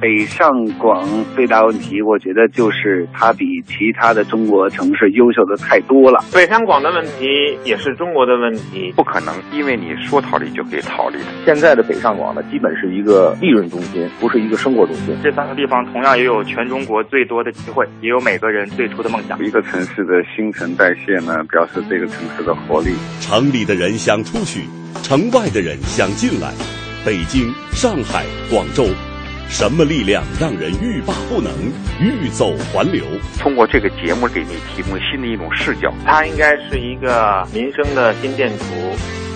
北上广最大问题，我觉得就是它比其他的中国城市优秀的太多了。北上广的问题也是中国的问题，不可能因为你说逃离就可以逃离的。现在的北上广呢，基本是一个利润中心，不是一个生活中心。这三个地方同样也有全中国最多的机会，也有每个人最初的梦想。一个城市的新陈代谢呢，表示这个城市的活力。城里的人想出去，城外的人想进来。北京、上海、广州，什么力量让人欲罢不能、欲走还留？通过这个节目，给你提供新的一种视角。它应该是一个民生的心电图。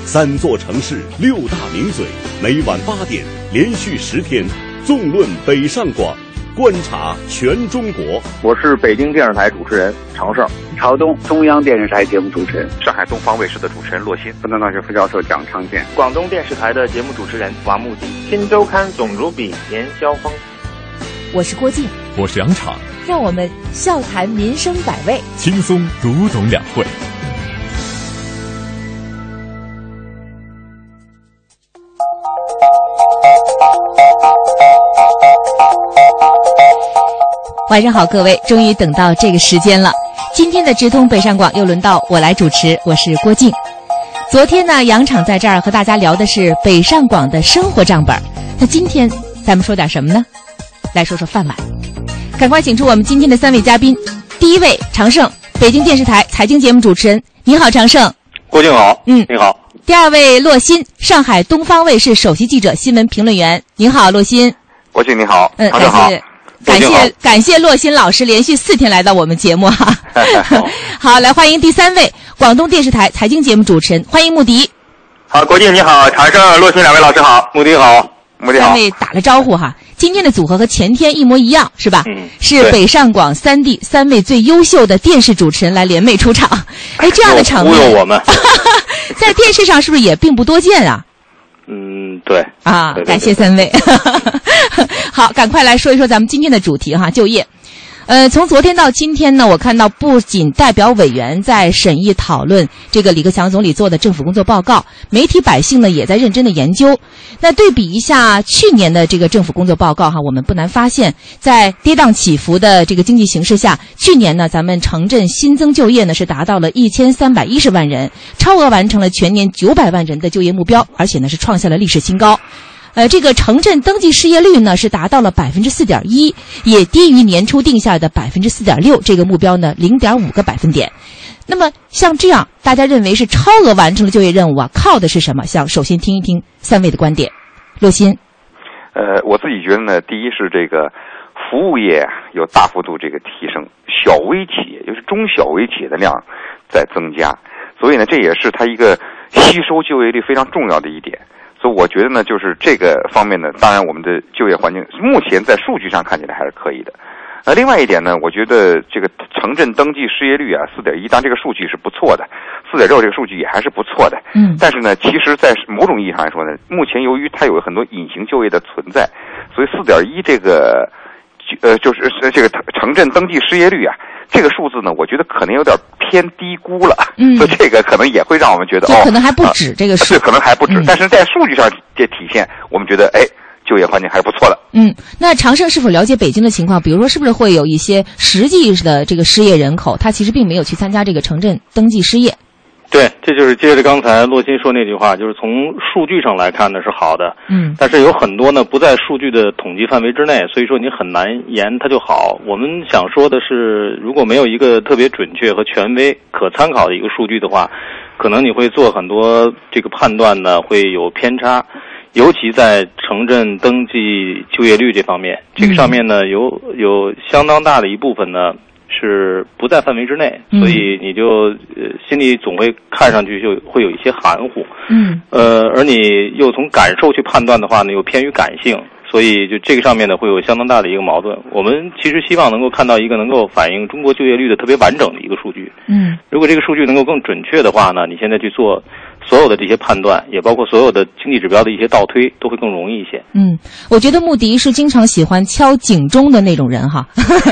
三座城市，六大名嘴，每晚八点，连续十天，纵论北上广。观察全中国，我是北京电视台主持人常胜，朝东中央电视台节目主持人，上海东方卫视的主持人骆鑫，复旦大学副教授蒋昌建，广东电视台的节目主持人王木迪，新周刊总主笔严肖峰。我是郭靖，我是杨昶，让我们笑谈民生百味，轻松读懂两会。晚上好，各位，终于等到这个时间了。今天的直通北上广又轮到我来主持，我是郭靖。昨天呢，杨厂在这儿和大家聊的是北上广的生活账本。那今天咱们说点什么呢？来说说饭碗。赶快请出我们今天的三位嘉宾。第一位，常胜，北京电视台财经节目主持人。你好，常胜。郭靖好。嗯，你好。第二位，洛鑫，上海东方卫视首席记者、新闻评论员。您好，洛鑫。郭靖你好。嗯，感谢。感谢感谢洛鑫老师连续四天来到我们节目哈，好来欢迎第三位广东电视台财经节目主持人，欢迎穆迪。好，郭靖你好，常胜、洛鑫两位老师好，穆迪好，穆迪好。三位打了招呼哈，今天的组合和前天一模一样是吧？嗯。是北上广三地三位最优秀的电视主持人来联袂出场，哎，这样的场面，忽悠我们，在电视上是不是也并不多见啊？嗯，对啊，感谢三位。好，赶快来说一说咱们今天的主题哈，就业。呃，从昨天到今天呢，我看到不仅代表委员在审议讨论这个李克强总理做的政府工作报告，媒体百姓呢也在认真的研究。那对比一下去年的这个政府工作报告哈，我们不难发现，在跌宕起伏的这个经济形势下，去年呢咱们城镇新增就业呢是达到了一千三百一十万人，超额完成了全年九百万人的就业目标，而且呢是创下了历史新高。呃，这个城镇登记失业率呢是达到了百分之四点一，也低于年初定下的百分之四点六这个目标呢零点五个百分点。那么像这样，大家认为是超额完成了就业任务啊，靠的是什么？想首先听一听三位的观点。洛鑫，呃，我自己觉得呢，第一是这个服务业有大幅度这个提升，小微企业就是中小微企业的量在增加，所以呢，这也是它一个吸收就业率非常重要的一点。所以我觉得呢，就是这个方面呢，当然我们的就业环境目前在数据上看起来还是可以的。那另外一点呢，我觉得这个城镇登记失业率啊，四点一，当然这个数据是不错的，四点六这个数据也还是不错的。嗯。但是呢，其实，在某种意义上来说呢，目前由于它有很多隐形就业的存在，所以四点一这个，呃，就是这个城镇登记失业率啊。这个数字呢，我觉得可能有点偏低估了，嗯，所以这个可能也会让我们觉得哦，可能还不止这个数，对，可能还不止，但是在数据上这体现，我们觉得哎，就业环境还是不错的。嗯，那长盛是否了解北京的情况？比如说，是不是会有一些实际的这个失业人口，他其实并没有去参加这个城镇登记失业？对，这就是接着刚才洛鑫说那句话，就是从数据上来看呢是好的，嗯，但是有很多呢不在数据的统计范围之内，所以说你很难言它就好。我们想说的是，如果没有一个特别准确和权威可参考的一个数据的话，可能你会做很多这个判断呢会有偏差，尤其在城镇登记就业率这方面，这个上面呢有有相当大的一部分呢。是不在范围之内，所以你就呃心里总会看上去就会有一些含糊，嗯，呃，而你又从感受去判断的话呢，又偏于感性，所以就这个上面呢会有相当大的一个矛盾。我们其实希望能够看到一个能够反映中国就业率的特别完整的一个数据，嗯，如果这个数据能够更准确的话呢，你现在去做。所有的这些判断，也包括所有的经济指标的一些倒推，都会更容易一些。嗯，我觉得穆迪是经常喜欢敲警钟的那种人哈。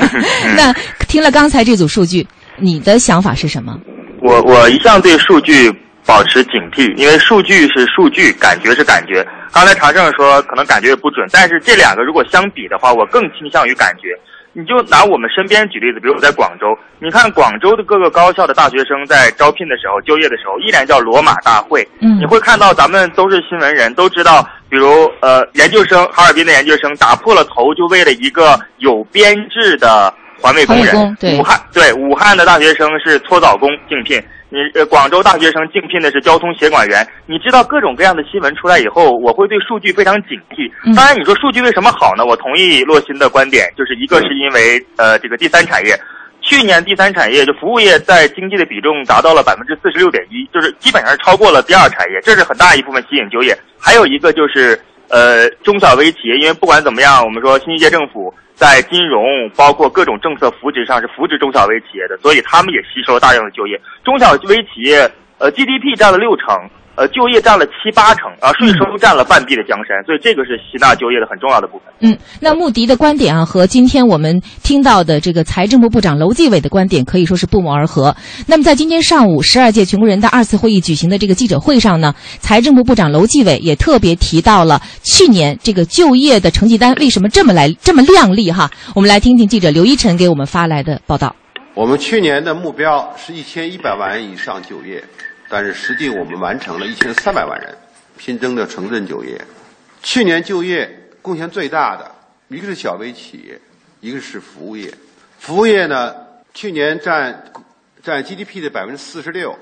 那听了刚才这组数据，你的想法是什么？我我一向对数据保持警惕，因为数据是数据，感觉是感觉。刚才常胜说可能感觉也不准，但是这两个如果相比的话，我更倾向于感觉。你就拿我们身边举例子，比如我在广州，你看广州的各个高校的大学生在招聘的时候、就业的时候，依然叫罗马大会。嗯，你会看到咱们都是新闻人，都知道，比如呃研究生，哈尔滨的研究生打破了头，就为了一个有编制的环卫工人。对，武汉对武汉的大学生是搓澡工竞聘。你呃，广州大学生竞聘的是交通协管员。你知道各种各样的新闻出来以后，我会对数据非常警惕。当然，你说数据为什么好呢？我同意洛鑫的观点，就是一个是因为呃，这个第三产业，去年第三产业就服务业在经济的比重达到了百分之四十六点一，就是基本上超过了第二产业，这是很大一部分吸引就业。还有一个就是呃，中小微企业，因为不管怎么样，我们说新一届政府。在金融包括各种政策扶持上是扶持中小微企业的，所以他们也吸收了大量的就业。中小微企业，呃，GDP 占了六成。呃，就业占了七八成，啊，税收占了半壁的江山，所以这个是吸纳就业的很重要的部分。嗯，那穆迪的观点啊，和今天我们听到的这个财政部部长楼继伟的观点可以说是不谋而合。那么在今天上午十二届全国人大二次会议举行的这个记者会上呢，财政部部长楼继伟也特别提到了去年这个就业的成绩单为什么这么来这么亮丽哈。我们来听听记者刘一晨给我们发来的报道。我们去年的目标是一千一百万以上就业。但是实际我们完成了一千三百万人新增的城镇就业。去年就业贡献最大的一个是小微企业，一个是服务业。服务业呢，去年占占 GDP 的百分之四十六，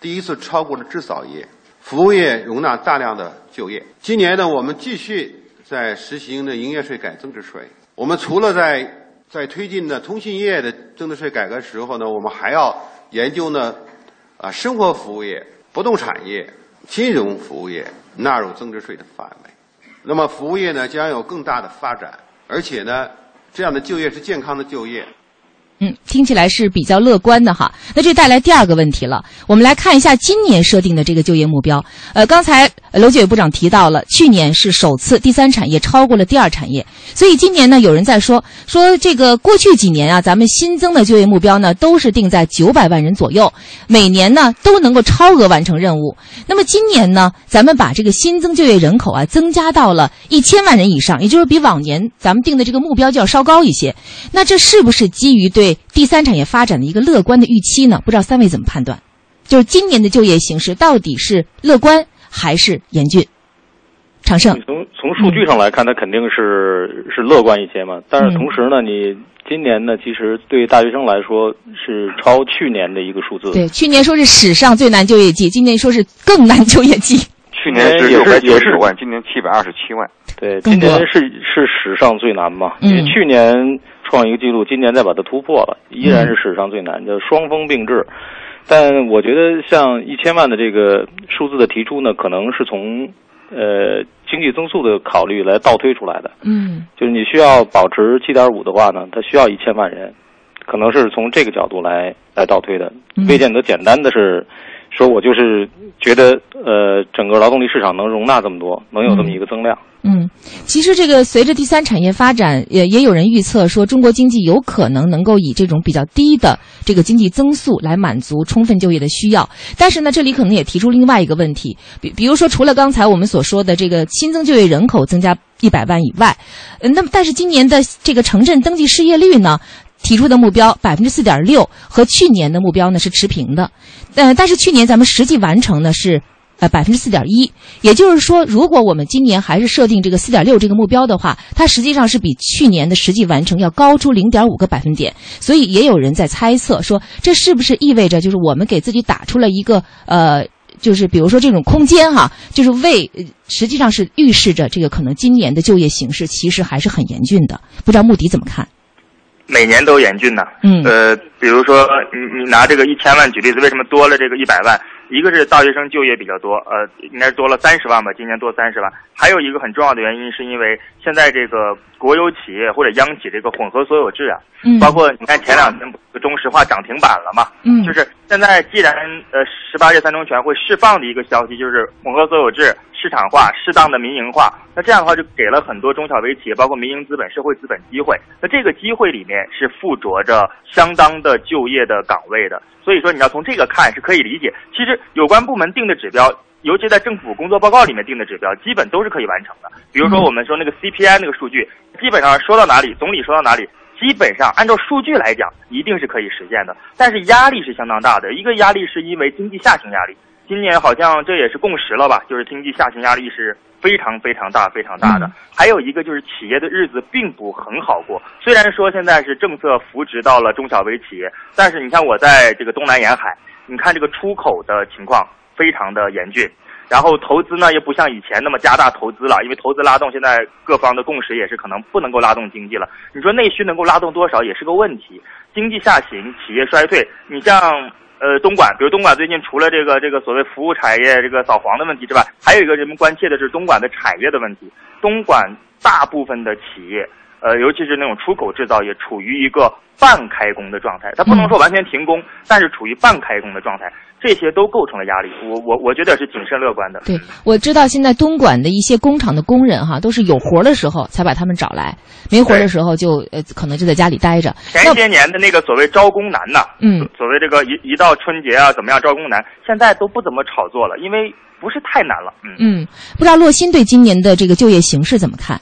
第一次超过了制造业。服务业容纳大量的就业。今年呢，我们继续在实行的营业税改增值税。我们除了在在推进的通信业的增值税改革时候呢，我们还要研究呢。啊，生活服务业、不动产业、金融服务业纳入增值税的范围，那么服务业呢将有更大的发展，而且呢，这样的就业是健康的就业。嗯，听起来是比较乐观的哈。那这带来第二个问题了，我们来看一下今年设定的这个就业目标。呃，刚才楼继伟部长提到了，去年是首次第三产业超过了第二产业，所以今年呢，有人在说说这个过去几年啊，咱们新增的就业目标呢都是定在九百万人左右，每年呢都能够超额完成任务。那么今年呢，咱们把这个新增就业人口啊增加到了一千万人以上，也就是比往年咱们定的这个目标就要稍高一些。那这是不是基于对第三产业发展的一个乐观的预期呢？不知道三位怎么判断？就是今年的就业形势到底是乐观还是严峻？长盛，从从数据上来看，它肯定是是乐观一些嘛。但是同时呢，你今年呢，其实对大学生来说是超去年的一个数字。对，去年说是史上最难就业季，今年说是更难就业季。去年是六百九十万，今年七百二十七万。对，今年是是史上最难嘛？因为去年。创一个记录，今年再把它突破了，依然是史上最难，叫双峰并峙。但我觉得像一千万的这个数字的提出呢，可能是从呃经济增速的考虑来倒推出来的。嗯，就是你需要保持七点五的话呢，它需要一千万人，可能是从这个角度来来倒推的，未见得简单的是。说我就是觉得，呃，整个劳动力市场能容纳这么多，能有这么一个增量。嗯，嗯其实这个随着第三产业发展，也也有人预测说，中国经济有可能能够以这种比较低的这个经济增速来满足充分就业的需要。但是呢，这里可能也提出另外一个问题，比比如说，除了刚才我们所说的这个新增就业人口增加一百万以外，呃，那么但是今年的这个城镇登记失业率呢？提出的目标百分之四点六和去年的目标呢是持平的，呃，但是去年咱们实际完成呢是呃百分之四点一，也就是说，如果我们今年还是设定这个四点六这个目标的话，它实际上是比去年的实际完成要高出零点五个百分点。所以也有人在猜测说，这是不是意味着就是我们给自己打出了一个呃，就是比如说这种空间哈，就是为实际上是预示着这个可能今年的就业形势其实还是很严峻的。不知道穆迪怎么看？每年都严峻呢。嗯，呃，比如说你你拿这个一千万举例子，为什么多了这个一百万？一个是大学生就业比较多，呃，应该是多了三十万吧，今年多三十万。还有一个很重要的原因，是因为现在这个国有企业或者央企这个混合所有制啊，嗯，包括你看前两天中石化涨停板了嘛，嗯，就是现在既然呃十八届三中全会释放的一个消息，就是混合所有制市场化、适当的民营化。那这样的话，就给了很多中小微企业，包括民营资本、社会资本机会。那这个机会里面是附着着相当的就业的岗位的。所以说，你要从这个看是可以理解。其实有关部门定的指标，尤其在政府工作报告里面定的指标，基本都是可以完成的。比如说我们说那个 CPI 那个数据，基本上说到哪里，总理说到哪里。基本上按照数据来讲，一定是可以实现的，但是压力是相当大的。一个压力是因为经济下行压力，今年好像这也是共识了吧？就是经济下行压力是非常非常大、非常大的。还有一个就是企业的日子并不很好过。虽然说现在是政策扶植到了中小微企业，但是你像我在这个东南沿海，你看这个出口的情况非常的严峻。然后投资呢，又不像以前那么加大投资了，因为投资拉动，现在各方的共识也是可能不能够拉动经济了。你说内需能够拉动多少，也是个问题。经济下行，企业衰退，你像呃东莞，比如东莞最近除了这个这个所谓服务产业这个扫黄的问题之外，还有一个人们关切的是东莞的产业的问题。东莞大部分的企业，呃，尤其是那种出口制造业，处于一个半开工的状态，它不能说完全停工，但是处于半开工的状态。这些都构成了压力，我我我觉得是谨慎乐观的。对，我知道现在东莞的一些工厂的工人哈，都是有活的时候才把他们找来，没活的时候就呃可能就在家里待着。前些年的那个所谓招工难呐，嗯，所谓这个一一到春节啊怎么样招工难，现在都不怎么炒作了，因为不是太难了。嗯嗯，不知道洛鑫对今年的这个就业形势怎么看？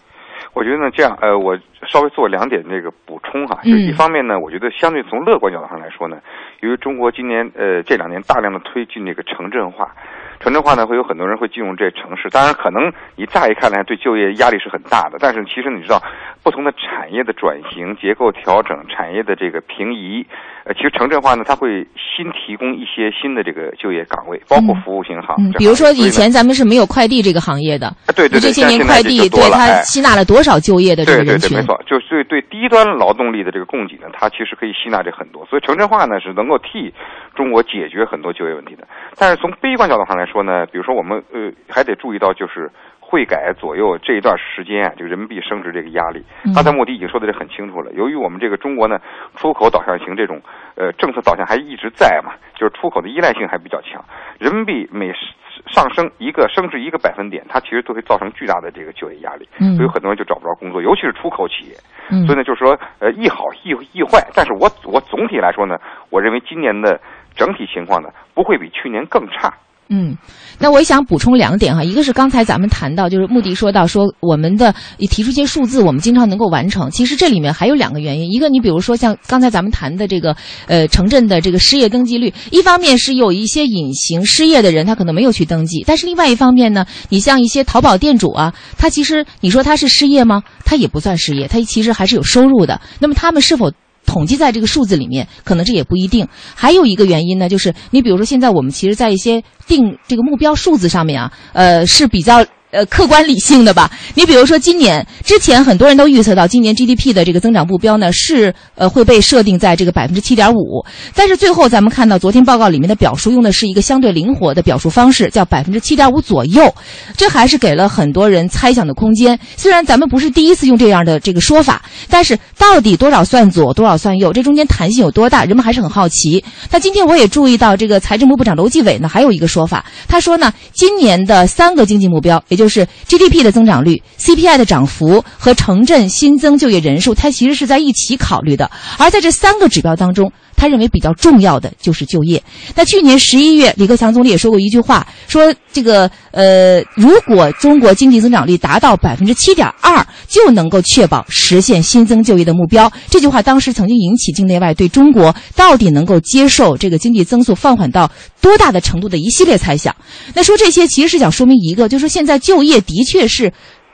我觉得呢，这样呃，我稍微做两点那个补充哈，就一方面呢，我觉得相对从乐观角度上来说呢。由于中国今年呃这两年大量的推进这个城镇化，城镇化呢会有很多人会进入这城市。当然，可能你乍一看呢对就业压力是很大的，但是其实你知道，不同的产业的转型、结构调整、产业的这个平移，呃，其实城镇化呢它会新提供一些新的这个就业岗位，包括服务型行业。嗯，比如说以前咱们是没有快递这个行业的，对对对，这些年快递对它吸纳了多少就业的这个人群？对对对，没错，就是对低端劳动力的这个供给呢，它其实可以吸纳这很多。所以城镇化呢是能。够替中国解决很多就业问题的，但是从悲观角度上来说呢，比如说我们呃还得注意到就是汇改左右这一段时间啊，这个人民币升值这个压力。刚才莫迪已经说的是很清楚了，由于我们这个中国呢出口导向型这种呃政策导向还一直在嘛，就是出口的依赖性还比较强，人民币每上升一个升值一个百分点，它其实都会造成巨大的这个就业压力，所以很多人就找不着工作，尤其是出口企业。所以呢，就是说，呃，亦好亦亦坏。但是我我总体来说呢，我认为今年的整体情况呢，不会比去年更差。嗯，那我也想补充两点哈，一个是刚才咱们谈到，就是穆迪说到说我们的提出一些数字，我们经常能够完成。其实这里面还有两个原因，一个你比如说像刚才咱们谈的这个呃城镇的这个失业登记率，一方面是有一些隐形失业的人，他可能没有去登记，但是另外一方面呢，你像一些淘宝店主啊，他其实你说他是失业吗？他也不算失业，他其实还是有收入的。那么他们是否？统计在这个数字里面，可能这也不一定。还有一个原因呢，就是你比如说，现在我们其实，在一些定这个目标数字上面啊，呃，是比较。呃，客观理性的吧。你比如说，今年之前很多人都预测到，今年 GDP 的这个增长目标呢是呃会被设定在这个百分之七点五。但是最后咱们看到，昨天报告里面的表述用的是一个相对灵活的表述方式，叫百分之七点五左右。这还是给了很多人猜想的空间。虽然咱们不是第一次用这样的这个说法，但是到底多少算左，多少算右，这中间弹性有多大，人们还是很好奇。那今天我也注意到，这个财政部部长楼继伟呢还有一个说法，他说呢，今年的三个经济目标，也就是 GDP 的增长率、CPI 的涨幅和城镇新增就业人数，它其实是在一起考虑的。而在这三个指标当中，他认为比较重要的就是就业。那去年十一月，李克强总理也说过一句话，说这个呃，如果中国经济增长率达到百分之七点二，就能够确保实现新增就业的目标。这句话当时曾经引起境内外对中国到底能够接受这个经济增速放缓到多大的程度的一系列猜想。那说这些其实是想说明一个，就是现在就业的确是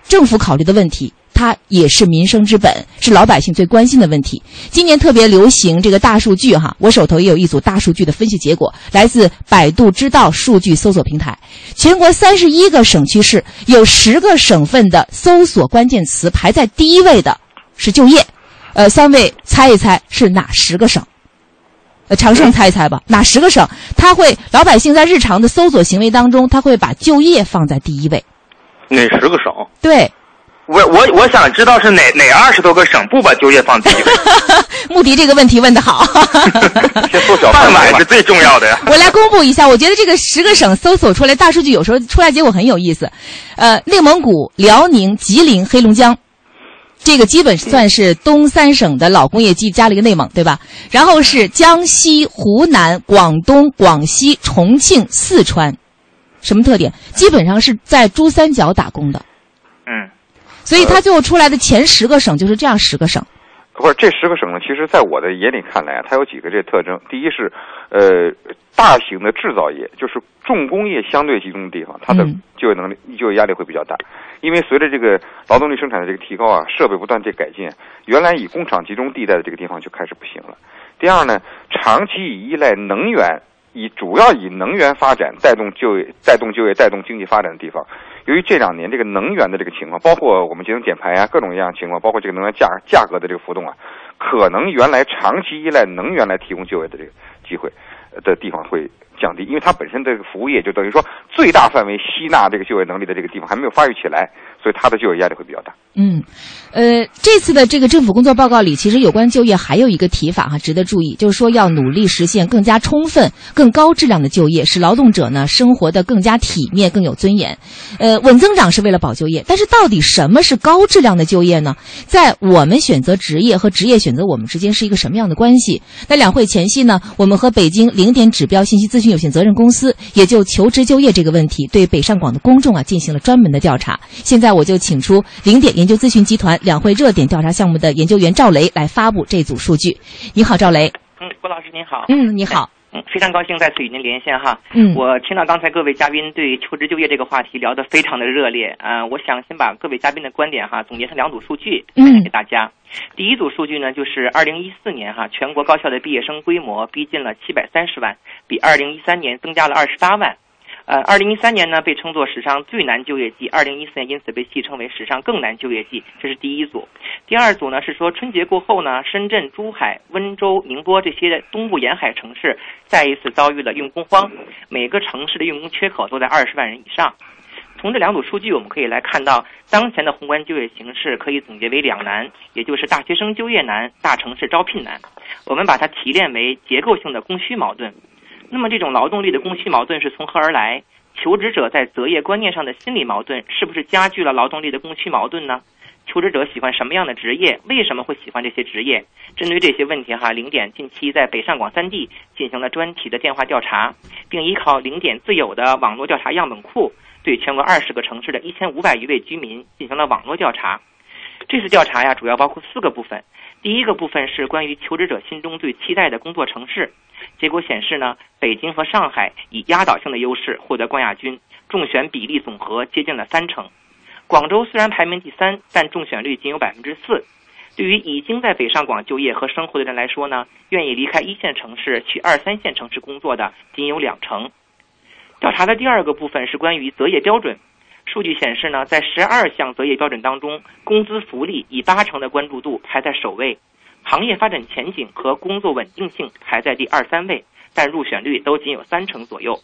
政府考虑的问题。它也是民生之本，是老百姓最关心的问题。今年特别流行这个大数据哈，我手头也有一组大数据的分析结果，来自百度知道数据搜索平台。全国三十一个省区市，有十个省份的搜索关键词排在第一位的是就业。呃，三位猜一猜是哪十个省？呃，长胜猜一猜吧，哪十个省？他会老百姓在日常的搜索行为当中，他会把就业放在第一位。哪十个省？对。我我我想知道是哪哪二十多个省不把就业放第一位？穆迪这个问题问得好，先缩小饭碗 是最重要的呀。我来公布一下，我觉得这个十个省搜索出来大数据，有时候出来结果很有意思。呃，内蒙古、辽宁、吉林、黑龙江，这个基本算是东三省的老工业基，加了一个内蒙，对吧？然后是江西、湖南、广东、广西、重庆、四川，什么特点？基本上是在珠三角打工的。嗯。所以它最后出来的前十个省就是这样十个省。不是这十个省呢？其实，在我的眼里看来啊，它有几个这特征。第一是，呃，大型的制造业，就是重工业相对集中的地方，它的就业能力、就业压力会比较大。因为随着这个劳动力生产的这个提高啊，设备不断这改进，原来以工厂集中地带的这个地方就开始不行了。第二呢，长期以依赖能源，以主要以能源发展带动就业、带动就业、带动经济发展的地方。由于这两年这个能源的这个情况，包括我们节能减排啊，各种各样情况，包括这个能源价价格的这个浮动啊，可能原来长期依赖能源来提供就业的这个机会的地方会降低，因为它本身这个服务业就等于说最大范围吸纳这个就业能力的这个地方还没有发育起来，所以它的就业压力会比较大。嗯，呃，这次的这个政府工作报告里，其实有关就业还有一个提法哈，值得注意，就是说要努力实现更加充分、更高质量的就业，使劳动者呢生活的更加体面、更有尊严。呃，稳增长是为了保就业，但是到底什么是高质量的就业呢？在我们选择职业和职业选择我们之间是一个什么样的关系？那两会前夕呢，我们和北京零点指标信息咨询有限责任公司也就求职就业这个问题，对北上广的公众啊进行了专门的调查。现在我就请出零点研究咨询集团两会热点调查项目的研究员赵雷来发布这组数据。你好，赵雷。嗯，郭老师您好。嗯，你好。嗯，非常高兴再次与您连线哈。嗯，我听到刚才各位嘉宾对求职就业这个话题聊得非常的热烈。嗯，我想先把各位嘉宾的观点哈总结成两组数据分享给大家。第一组数据呢，就是二零一四年哈全国高校的毕业生规模逼近了七百三十万，比二零一三年增加了二十八万。呃，二零一三年呢被称作史上最难就业季，二零一四年因此被戏称为史上更难就业季，这是第一组。第二组呢是说春节过后呢，深圳、珠海、温州、宁波这些东部沿海城市再一次遭遇了用工荒，每个城市的用工缺口都在二十万人以上。从这两组数据我们可以来看到，当前的宏观就业形势可以总结为两难，也就是大学生就业难、大城市招聘难。我们把它提炼为结构性的供需矛盾。那么这种劳动力的供需矛盾是从何而来？求职者在择业观念上的心理矛盾是不是加剧了劳动力的供需矛盾呢？求职者喜欢什么样的职业？为什么会喜欢这些职业？针对这些问题，哈，零点近期在北上广三地进行了专题的电话调查，并依靠零点自有的网络调查样本库，对全国二十个城市的一千五百余位居民进行了网络调查。这次调查呀，主要包括四个部分。第一个部分是关于求职者心中最期待的工作城市。结果显示呢，北京和上海以压倒性的优势获得冠亚军，中选比例总和接近了三成。广州虽然排名第三，但中选率仅有百分之四。对于已经在北上广就业和生活的人来说呢，愿意离开一线城市去二三线城市工作的仅有两成。调查的第二个部分是关于择业标准。数据显示呢，在十二项择业标准当中，工资福利以八成的关注度排在首位。行业发展前景和工作稳定性排在第二三位，但入选率都仅有三成左右。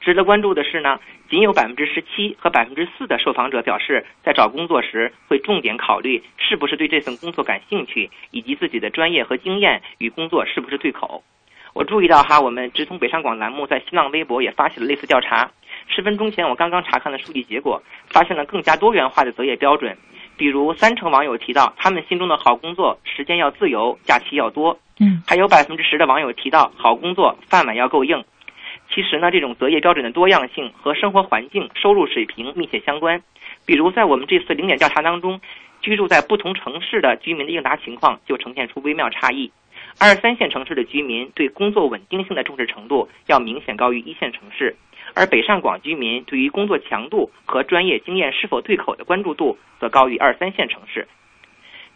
值得关注的是呢，仅有百分之十七和百分之四的受访者表示，在找工作时会重点考虑是不是对这份工作感兴趣，以及自己的专业和经验与工作是不是对口。我注意到哈，我们直通北上广栏目在新浪微博也发起了类似调查。十分钟前我刚刚查看了数据结果，发现了更加多元化的择业标准。比如三成网友提到，他们心中的好工作时间要自由，假期要多。嗯，还有百分之十的网友提到，好工作饭碗要够硬。其实呢，这种择业标准的多样性和生活环境、收入水平密切相关。比如在我们这次零点调查当中，居住在不同城市的居民的应答情况就呈现出微妙差异。二三线城市的居民对工作稳定性的重视程度要明显高于一线城市。而北上广居民对于工作强度和专业经验是否对口的关注度，则高于二三线城市。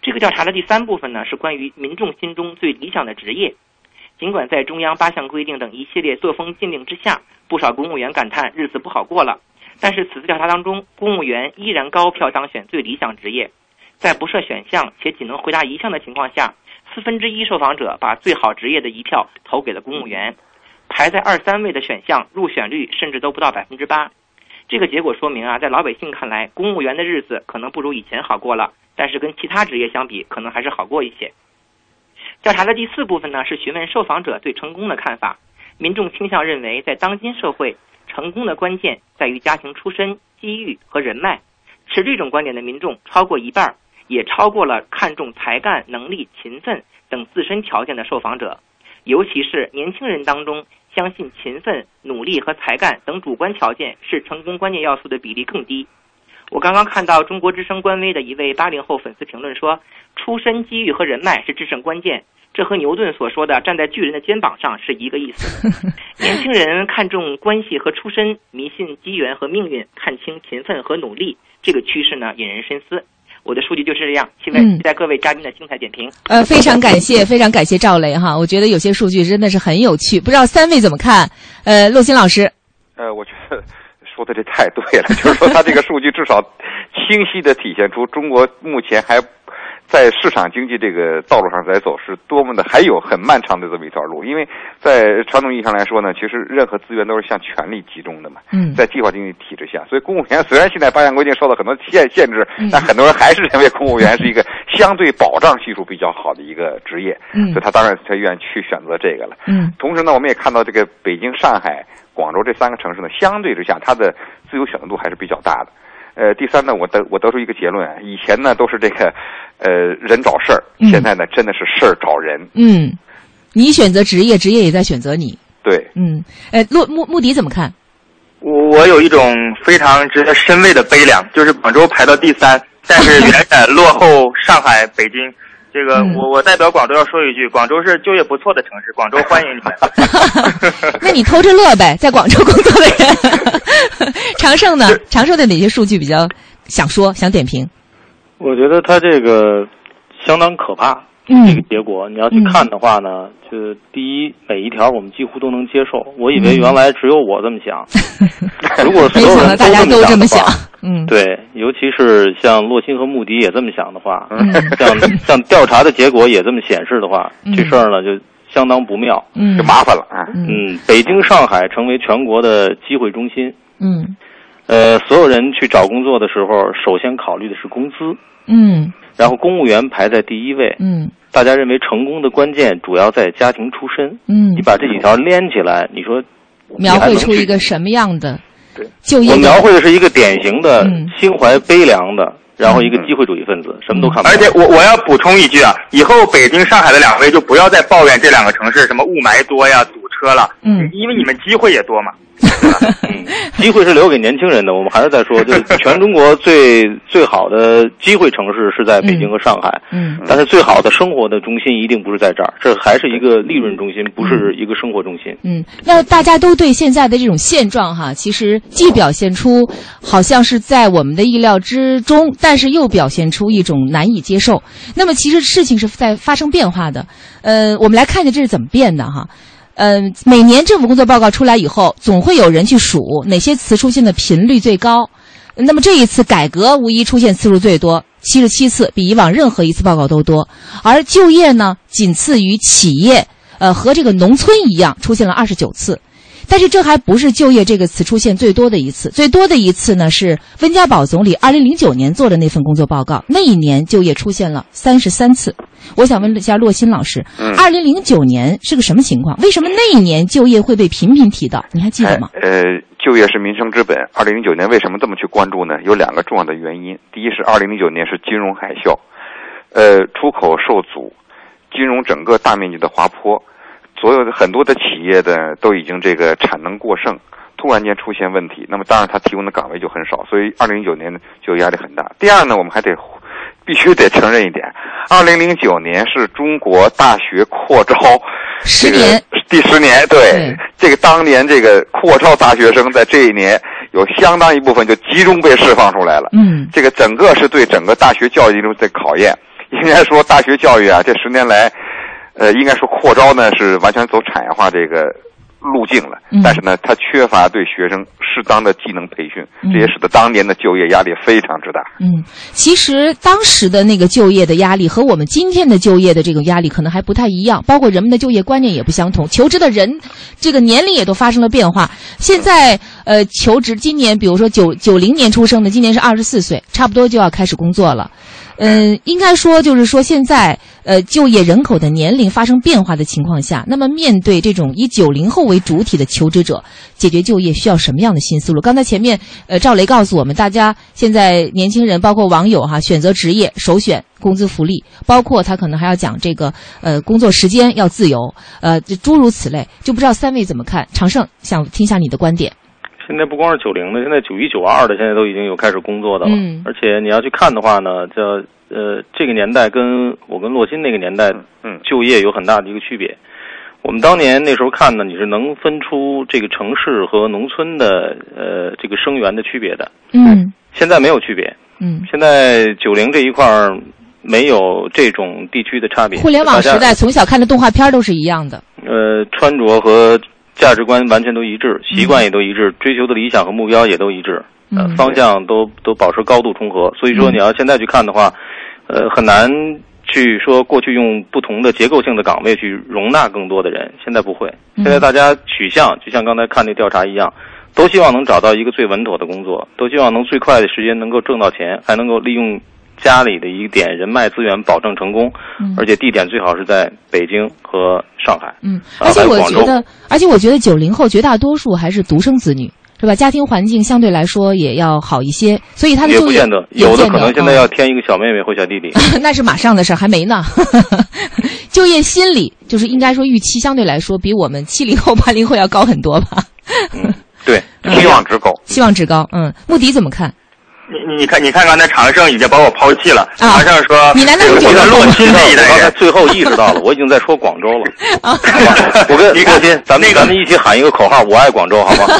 这个调查的第三部分呢，是关于民众心中最理想的职业。尽管在中央八项规定等一系列作风禁令之下，不少公务员感叹日子不好过了，但是此次调查当中，公务员依然高票当选最理想职业。在不设选项且仅能回答一项的情况下，四分之一受访者把最好职业的一票投给了公务员。排在二三位的选项入选率甚至都不到百分之八，这个结果说明啊，在老百姓看来，公务员的日子可能不如以前好过了，但是跟其他职业相比，可能还是好过一些。调查的第四部分呢，是询问受访者对成功的看法。民众倾向认为，在当今社会，成功的关键在于家庭出身、机遇和人脉。持这种观点的民众超过一半，也超过了看重才干、能力、勤奋等自身条件的受访者。尤其是年轻人当中，相信勤奋、努力和才干等主观条件是成功关键要素的比例更低。我刚刚看到中国之声官微的一位八零后粉丝评论说：“出身、机遇和人脉是制胜关键。”这和牛顿所说的“站在巨人的肩膀上”是一个意思。年轻人看重关系和出身，迷信机缘和命运，看清勤奋和努力，这个趋势呢引人深思。我的数据就是这样，期待期待各位嘉宾的精彩点评。呃，非常感谢，非常感谢赵雷哈，我觉得有些数据真的是很有趣，不知道三位怎么看？呃，陆鑫老师，呃，我觉得 说的这太对了，就是说他这个数据至少清晰的体现出中国目前还。在市场经济这个道路上在走，是多么的还有很漫长的这么一条路。因为在传统意义上来说呢，其实任何资源都是向权力集中的嘛。嗯，在计划经济体制下，所以公务员虽然现在八项规定受到很多限限制，但很多人还是认为公务员是一个 相对保障系数比较好的一个职业。嗯，所以他当然他愿意去选择这个了。嗯，同时呢，我们也看到这个北京、上海、广州这三个城市呢，相对之下，它的自由选择度还是比较大的。呃，第三呢，我得我得出一个结论，以前呢都是这个，呃，人找事儿，现在呢真的是事儿找人。嗯，你选择职业，职业也在选择你。对。嗯，哎，洛穆穆迪怎么看？我我有一种非常值得深慰的悲凉，就是广州排到第三，但是远远落后上海、北京。这个我我代表广州要说一句，广州是就业不错的城市，广州欢迎你们。那你偷着乐呗，在广州工作的人。长盛呢？长盛的哪些数据比较想说、想点评？我觉得他这个相当可怕。嗯。这个结果你要去看的话呢，就第一每一条我们几乎都能接受。我以为原来只有我这么想，如果所有人大家都这么想，嗯，对，尤其是像洛欣和穆迪也这么想的话，嗯，像 像调查的结果也这么显示的话，这事儿呢就相当不妙，嗯，就麻烦了啊。嗯，北京、上海成为全国的机会中心，嗯，呃，所有人去找工作的时候，首先考虑的是工资，嗯，然后公务员排在第一位，嗯，大家认为成功的关键主要在家庭出身，嗯，你把这几条连起来，你说描绘出一个什么样的？对，就业我描绘的是一个典型的嗯心怀悲凉的，然后一个机会主义分子，什么都看不到。而且我我要补充一句啊，以后北京、上海的两位就不要再抱怨这两个城市什么雾霾多呀、堵车了，嗯，因为你们机会也多嘛。嗯，机会是留给年轻人的。我们还是在说，就是全中国最最好的机会城市是在北京和上海。嗯，但是最好的生活的中心一定不是在这儿，这还是一个利润中心，不是一个生活中心。嗯，那大家都对现在的这种现状哈，其实既表现出好像是在我们的意料之中，但是又表现出一种难以接受。那么其实事情是在发生变化的。呃，我们来看一下这是怎么变的哈。嗯，每年政府工作报告出来以后，总会有人去数哪些词出现的频率最高。那么这一次改革无疑出现次数最多，七十七次，比以往任何一次报告都多。而就业呢，仅次于企业，呃，和这个农村一样，出现了二十九次。但是这还不是就业这个词出现最多的一次，最多的一次呢是温家宝总理二零零九年做的那份工作报告，那一年就业出现了三十三次。我想问一下洛新老师，二零零九年是个什么情况？为什么那一年就业会被频频提到？你还记得吗？呃，就业是民生之本。二零零九年为什么这么去关注呢？有两个重要的原因。第一是二零零九年是金融海啸，呃，出口受阻，金融整个大面积的滑坡。所有的很多的企业的都已经这个产能过剩，突然间出现问题，那么当然它提供的岗位就很少，所以二零一九年就压力很大。第二呢，我们还得必须得承认一点，二零零九年是中国大学扩招十年第十年，对这个当年这个扩招大学生在这一年有相当一部分就集中被释放出来了。嗯，这个整个是对整个大学教育一种的考验。应该说，大学教育啊，这十年来。呃，应该说扩招呢是完全走产业化这个路径了，嗯但是呢，它缺乏对学生适当的技能培训，嗯这也使得当年的就业压力非常之大。嗯，其实当时的那个就业的压力和我们今天的就业的这个压力可能还不太一样，包括人们的就业观念也不相同，求职的人这个年龄也都发生了变化。现在呃，求职今年比如说九九零年出生的，今年是二十四岁，差不多就要开始工作了。嗯，应该说就是说，现在呃，就业人口的年龄发生变化的情况下，那么面对这种以九零后为主体的求职者，解决就业需要什么样的新思路？刚才前面呃，赵雷告诉我们，大家现在年轻人包括网友哈，选择职业首选工资福利，包括他可能还要讲这个呃工作时间要自由，呃，诸如此类，就不知道三位怎么看？常胜想听一下你的观点。现在不光是九零的，现在九一九二的，现在都已经有开始工作的了。嗯而且你要去看的话呢，叫呃这个年代跟我跟洛鑫那个年代，嗯，就业有很大的一个区别。我们当年那时候看呢，你是能分出这个城市和农村的呃这个生源的区别的。嗯现在没有区别。嗯，现在九零这一块儿没有这种地区的差别。互联网时代从小看的动画片都是一样的。呃，穿着和价值观完全都一致，习惯也都一致，追求的理想和目标也都一致，呃，嗯方向都都保持高度重合。所以说，你要现在去看的话，呃，很难去说过去用不同的结构性的岗位去容纳更多的人，现在不会。嗯现在大家取向就像刚才看那调查一样，都希望能找到一个最稳妥的工作，都希望能最快的时间能够挣到钱，还能够利用家里的一点人脉资源保证成功，嗯而且地点最好是在北京和上海。嗯，啊而且我觉得，而且我觉得九零后绝大多数还是独生子女，是吧？家庭环境相对来说也要好一些，所以他的就业也不见得，有的可能现在嗯要添一个小妹妹或小弟弟。那是马上的事儿，还没呢。就业心理就是应该说预期相对来说比我们七零后、八零后要高很多吧？对，期望值高。期望值高。嗯，穆迪怎么看？你你你看，你看刚才常胜已经把我抛弃了。常胜说，啊你难道是我觉得洛鑫这一代我刚才人，最后意识到了，我已经在说广州了。我跟洛鑫，咱们咱们一起喊一个口号：我爱广州，好吗？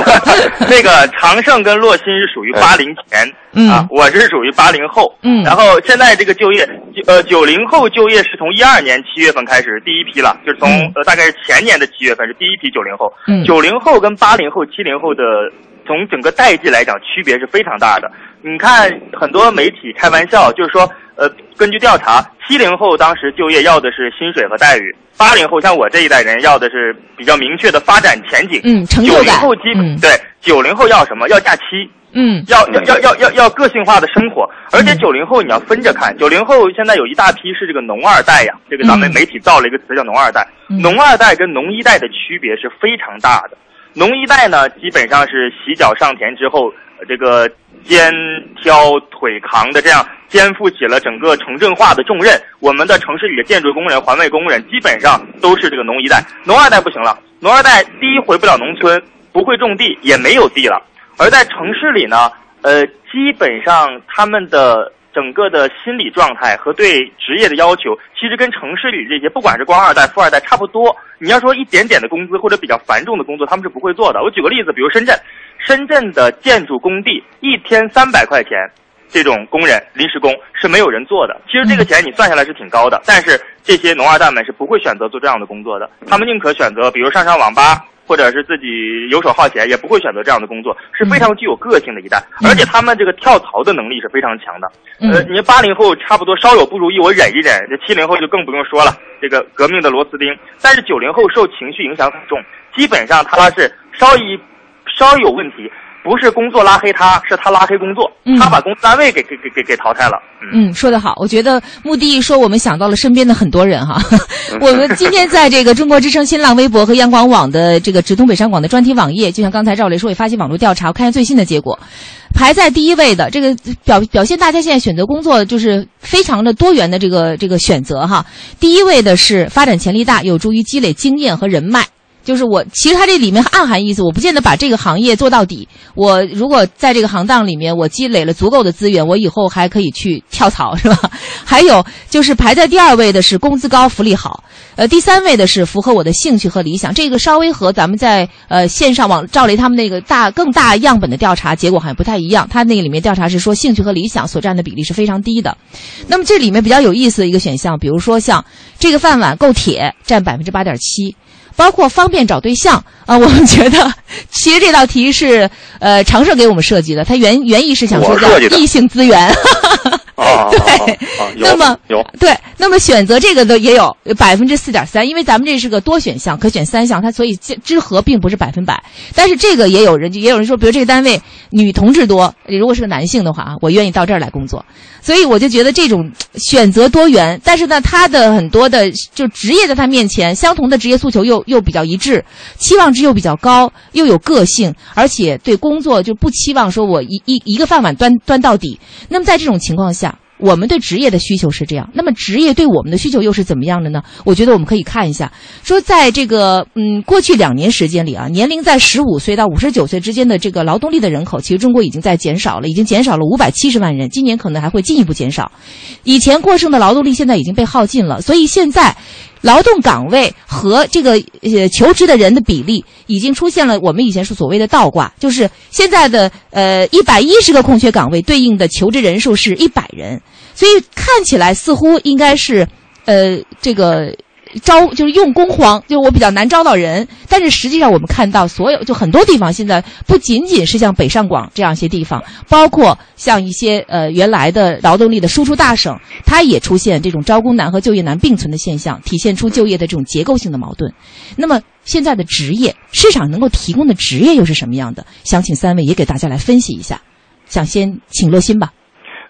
那个常胜跟洛鑫是属于八零前、嗯啊，我是属于八零后。嗯然后现在这个就业，呃，九零后就业是从一二年七月份开始第一批了，就是从、嗯呃大概是前年的七月份是第一批九零后。嗯九零后跟八零后、七零后的从整个代际来讲区别是非常大的。你看很多媒体开玩笑，就是说，呃，根据调查，七零后当时就业要的是薪水和待遇，八零后像我这一代人要的是比较明确的发展前景。嗯成就九零感后基本、嗯对九零后要什么？要假期。嗯，要要要要要要个性化的生活，而且九零后你要分着看，九零后现在有一大批是这个农二代呀，这个咱们嗯媒体造了一个词叫农二代，嗯农二代跟农一代的区别是非常大的。农一代呢，基本上是洗脚上田之后，这个肩挑腿扛的这样肩负起了整个城镇化的重任。我们的城市里的建筑工人、环卫工人基本上都是这个农一代，农二代不行了，农二代第一回不了农村，不会种地，也没有地了。而在城市里呢，呃，基本上他们的整个的心理状态和对职业的要求，其实跟城市里这些不管是官二代、富二代差不多。你要说一点点的工资或者比较繁重的工作，他们是不会做的。我举个例子，比如深圳，深圳的建筑工地一天三百块钱。这种工人、临时工是没有人做的。其实这个钱你算下来是挺高的，但是这些农二代们是不会选择做这样的工作的，他们宁可选择比如上上网吧，或者是自己游手好闲，也不会选择这样的工作，是非常具有个性的一代，而且他们这个跳槽的能力是非常强的。呃，你八零后差不多稍有不如意，我忍一忍；这七零后就更不用说了，这个革命的螺丝钉。但是九零后受情绪影响很重，基本上他是稍一稍有问题。不是工作拉黑他，是他拉黑工作，他把工作单位给给给给给淘汰了。嗯，说得好，我觉得穆迪一说，我们想到了身边的很多人哈。我们今天在这个中国之声新浪微博和央广网的这个直通北上广的专题网页，就像刚才赵雷说，也发起网络调查，我看一下最新的结果，排在第一位的这个表表现，大家现在选择工作就是非常的多元的这个这个选择哈。第一位的是发展潜力大，有助于积累经验和人脉。就是我，其实它这里面暗含意思，我不见得把这个行业做到底。我如果在这个行当里面，我积累了足够的资源，我以后还可以去跳槽，是吧？还有就是排在第二位的是工资高、福利好，呃，第三位的是符合我的兴趣和理想。这个稍微和咱们在呃线上网赵雷他们那个大更大样本的调查结果好像不太一样。他那个里面调查是说兴趣和理想所占的比例是非常低的。那么这里面比较有意思的一个选项，比如说像这个饭碗够铁，占百分之八点七。包括方便找对象啊。我们觉得，其实这道题是呃常胜给我们设计的，他原原意是想说叫异性资源。啊，对，那么有对，那么选择这个的也有百分之四点三，因为咱们这是个多选项，可选三项，它所以之和并不是百分百。但是这个也有人也有人说，比如这个单位女同志多，如果是个男性的话啊，我愿意到这儿来工作。所以我就觉得这种选择多元，但是呢，他的很多的就职业在他面前，相同的职业诉求又又比较一致，期望值又比较高，又有个性，而且对工作就不期望说我一一一个饭碗端端到底。那么在这种情况下。我们对职业的需求是这样，那么职业对我们的需求又是怎么样的呢？我觉得我们可以看一下，说在这个嗯过去两年时间里啊，年龄在十五岁到五十九岁之间的这个劳动力的人口，其实中国已经在减少了，已经减少了五百七十万人，今年可能还会进一步减少。以前过剩的劳动力现在已经被耗尽了，所以现在。劳动岗位和这个呃求职的人的比例已经出现了我们以前是所谓的倒挂，就是现在的呃一百一十个空缺岗位对应的求职人数是一百人，所以看起来似乎应该是呃这个。招就是用工荒，就我比较难招到人。但是实际上，我们看到所有就很多地方现在不仅仅是像北上广这样一些地方，包括像一些呃原来的劳动力的输出大省，它也出现这种招工难和就业难并存的现象，体现出就业的这种结构性的矛盾。那么现在的职业市场能够提供的职业又是什么样的？想请三位也给大家来分析一下。想先请乐心吧。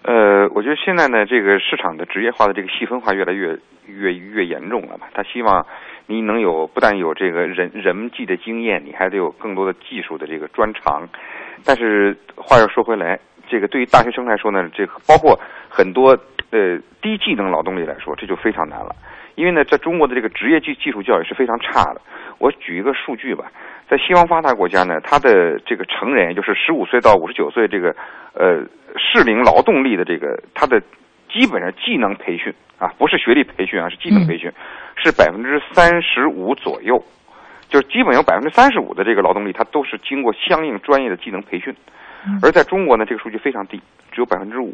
呃，我觉得现在呢，这个市场的职业化的这个细分化越来越越越严重了嘛。他希望你能有不但有这个人人际的经验，你还得有更多的技术的这个专长。但是话又说回来，这个对于大学生来说呢，这个包括很多呃低技能劳动力来说，这就非常难了。因为呢，在中国的这个职业技技术教育是非常差的。我举一个数据吧，在西方发达国家呢，他的这个成人，也就是十五岁到五十九岁这个呃。适龄劳动力的这个，他的基本上技能培训啊，不是学历培训啊，是技能培训，是百分之三十五左右，就是基本有百分之三十五的这个劳动力，它都是经过相应专业的技能培训，而在中国呢，这个数据非常低，只有百分之五。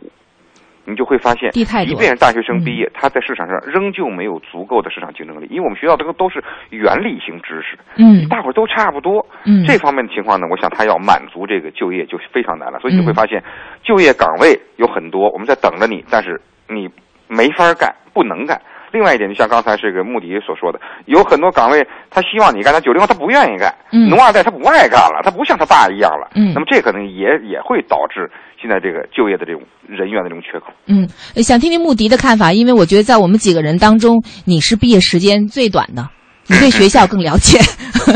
你就会发现，即便是大学生毕业，他在市场上仍旧没有足够的市场竞争力，因为我们学校这个都是原理性知识，嗯，大伙儿都差不多，嗯，这方面的情况呢，我想他要满足这个就业就非常难了，所以你会发现，就业岗位有很多，我们在等着你，但是你没法干，不能干。另外一点，就像刚才这个穆迪所说的，有很多岗位他希望你干，他九零后他不愿意干，嗯。农二代他不爱干了，他不像他爸一样了。嗯，那么这可能也也会导致现在这个就业的这种人员的这种缺口。嗯，想听听穆迪的看法，因为我觉得在我们几个人当中，你是毕业时间最短的，你对学校更了解。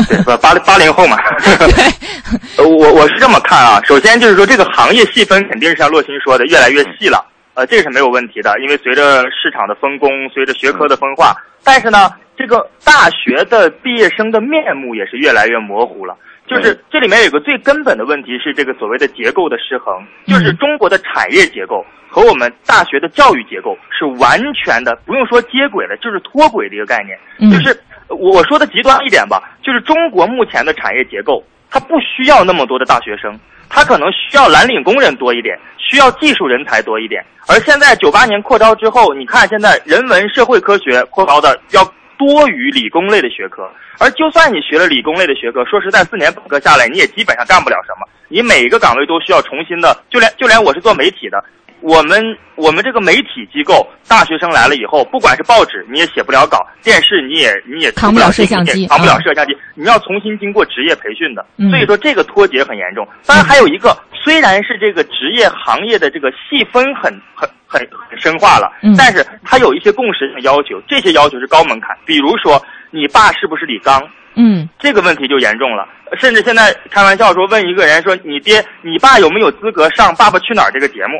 对，八八零后嘛。对，我我是这么看啊，首先就是说这个行业细分肯定是像洛欣说的越来越细了。呃，这是没有问题的，因为随着市场的分工，随着学科的分化，但是呢，这个大学的毕业生的面目也是越来越模糊了。就是这里面有个最根本的问题是这个所谓的结构的失衡，就是中国的产业结构和我们大学的教育结构是完全的不用说接轨了，就是脱轨的一个概念。就是我说的极端一点吧，就是中国目前的产业结构，它不需要那么多的大学生。它可能需要蓝领工人多一点，需要技术人才多一点。而现在九八年扩招之后，你看现在人文社会科学扩招的要多于理工类的学科。而就算你学了理工类的学科，说实在，四年本科下来，你也基本上干不了什么。你每一个岗位都需要重新的，就连就连我是做媒体的。我们我们这个媒体机构，大学生来了以后，不管是报纸你也写不了稿，电视你也你也扛不了摄像机，扛不了摄像机，你要重新经过职业培训的。所以说这个脱节很严重。当然还有一个，虽然是这个职业行业的这个细分很很很很深化了，但是它有一些共识性要求，这些要求是高门槛。比如说，你爸是不是李刚？嗯，这个问题就严重了。甚至现在开玩笑说，问一个人说：“你爹、你爸有没有资格上《爸爸去哪儿》这个节目？”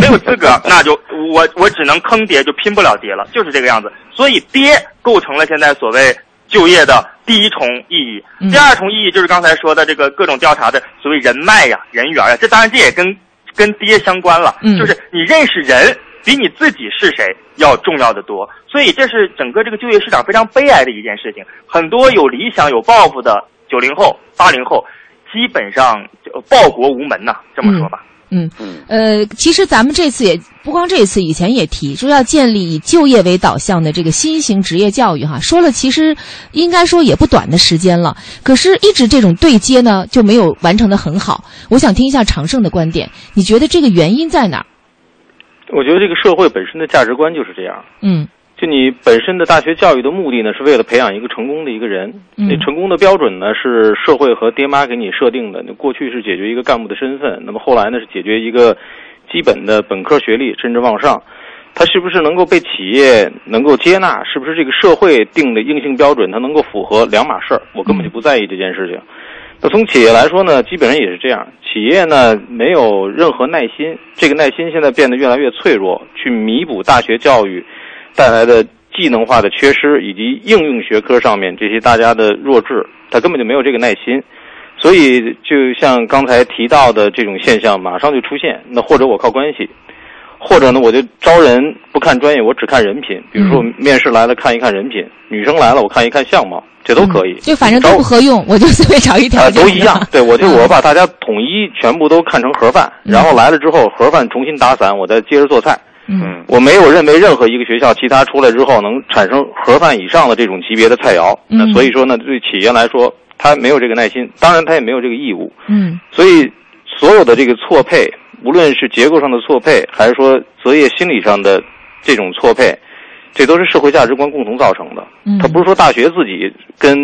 没有资格，那就我我只能坑爹，就拼不了爹了，就是这个样子。所以，爹构成了现在所谓就业的第一重意义。第二重意义就是刚才说的这个各种调查的所谓人脉呀、人缘呀。这当然这也跟跟爹相关了，就是你认识人。比你自己是谁要重要的多，所以这是整个这个就业市场非常悲哀的一件事情。很多有理想、有抱负的九零后、八零后，基本上报国无门呐。这么说吧，嗯呃，其实咱们这次也不光这次，以前也提说要建立以就业为导向的这个新型职业教育哈，说了其实应该说也不短的时间了，可是一直这种对接呢就没有完成的很好。我想听一下常胜的观点，你觉得这个原因在哪儿？我觉得这个社会本身的价值观就是这样。嗯。就你本身的大学教育的目的呢，是为了培养一个成功的一个人。嗯那成功的标准呢，是社会和爹妈给你设定的。那过去是解决一个干部的身份，那么后来呢是解决一个基本的本科学历，甚至往上。他是不是能够被企业能够接纳？是不是这个社会定的硬性标准，他能够符合两码事儿？我根本就不在意这件事情。那从企业来说呢，基本上也是这样。企业呢没有任何耐心，这个耐心现在变得越来越脆弱，去弥补大学教育带来的技能化的缺失，以及应用学科上面这些大家的弱智，他根本就没有这个耐心。所以，就像刚才提到的这种现象，马上就出现。那或者我靠关系，或者呢，我就招人不看专业，我只看人品。比如说，我面试来了看一看人品，女生来了我看一看相貌，这都可以。就反正都不合用，我就随便找一条、呃，都一样。对，我就我把大家统一全部都看成盒饭，然后来了之后盒饭重新打散，我再接着做菜。嗯，我没有认为任何一个学校其他出来之后能产生盒饭以上的这种级别的菜肴。嗯那所以说呢，对企业来说，他没有这个耐心，当然他也没有这个义务。嗯所以所有的这个错配，无论是结构上的错配，还是说择业心理上的这种错配，这都是社会价值观共同造成的。嗯它不是说大学自己跟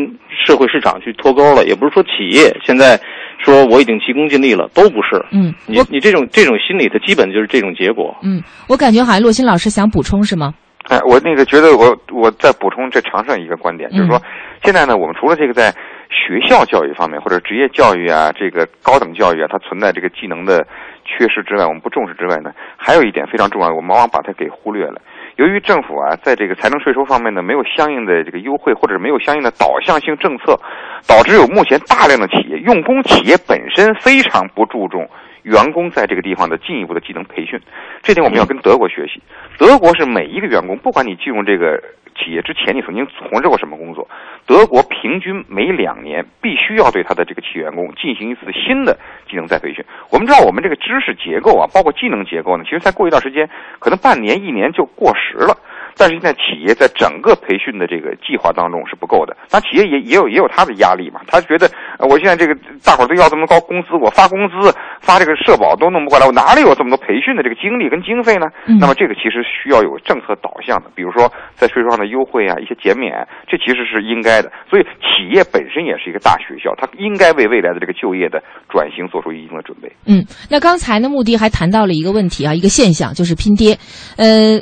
社会市场去脱钩了，也不是说企业现在说我已经急功近利了，都不是。嗯，你你这种这种心理，它基本就是这种结果。嗯，我感觉好像洛欣老师想补充是吗？哎，我那个觉得我我再补充这长胜一个观点，就是说，现在呢，我们除了这个在学校教育方面或者职业教育啊，这个高等教育啊，它存在这个技能的缺失之外，我们不重视之外呢，还有一点非常重要，我们往往把它给忽略了。由于政府啊，在这个财政税收方面呢，没有相应的这个优惠，或者是没有相应的导向性政策，导致有目前大量的企业用工企业本身非常不注重员工在这个地方的进一步的技能培训，这点我们要跟德国学习。德国是每一个员工，不管你进入这个企业之前，你曾经从事过什么工作，德国平均每两年必须要对他的这个企业员工进行一次新的技能再培训。我们知道，我们这个知识结构啊，包括技能结构呢，其实再过一段时间，可能半年、一年就过时了。但是现在企业在整个培训的这个计划当中是不够的，那企业也也有也有他的压力嘛，他觉得、呃、我现在这个大伙儿都要这么高工资，我发工资发这个社保都弄不过来，我哪里有这么多培训的这个精力跟经费呢？嗯那么这个其实需要有政策导向的，比如说在税收上的优惠啊，一些减免，这其实是应该的。所以企业本身也是一个大学校，它应该为未来的这个就业的转型做出一定的准备。嗯，那刚才呢，穆迪还谈到了一个问题啊，一个现象就是拼爹，呃。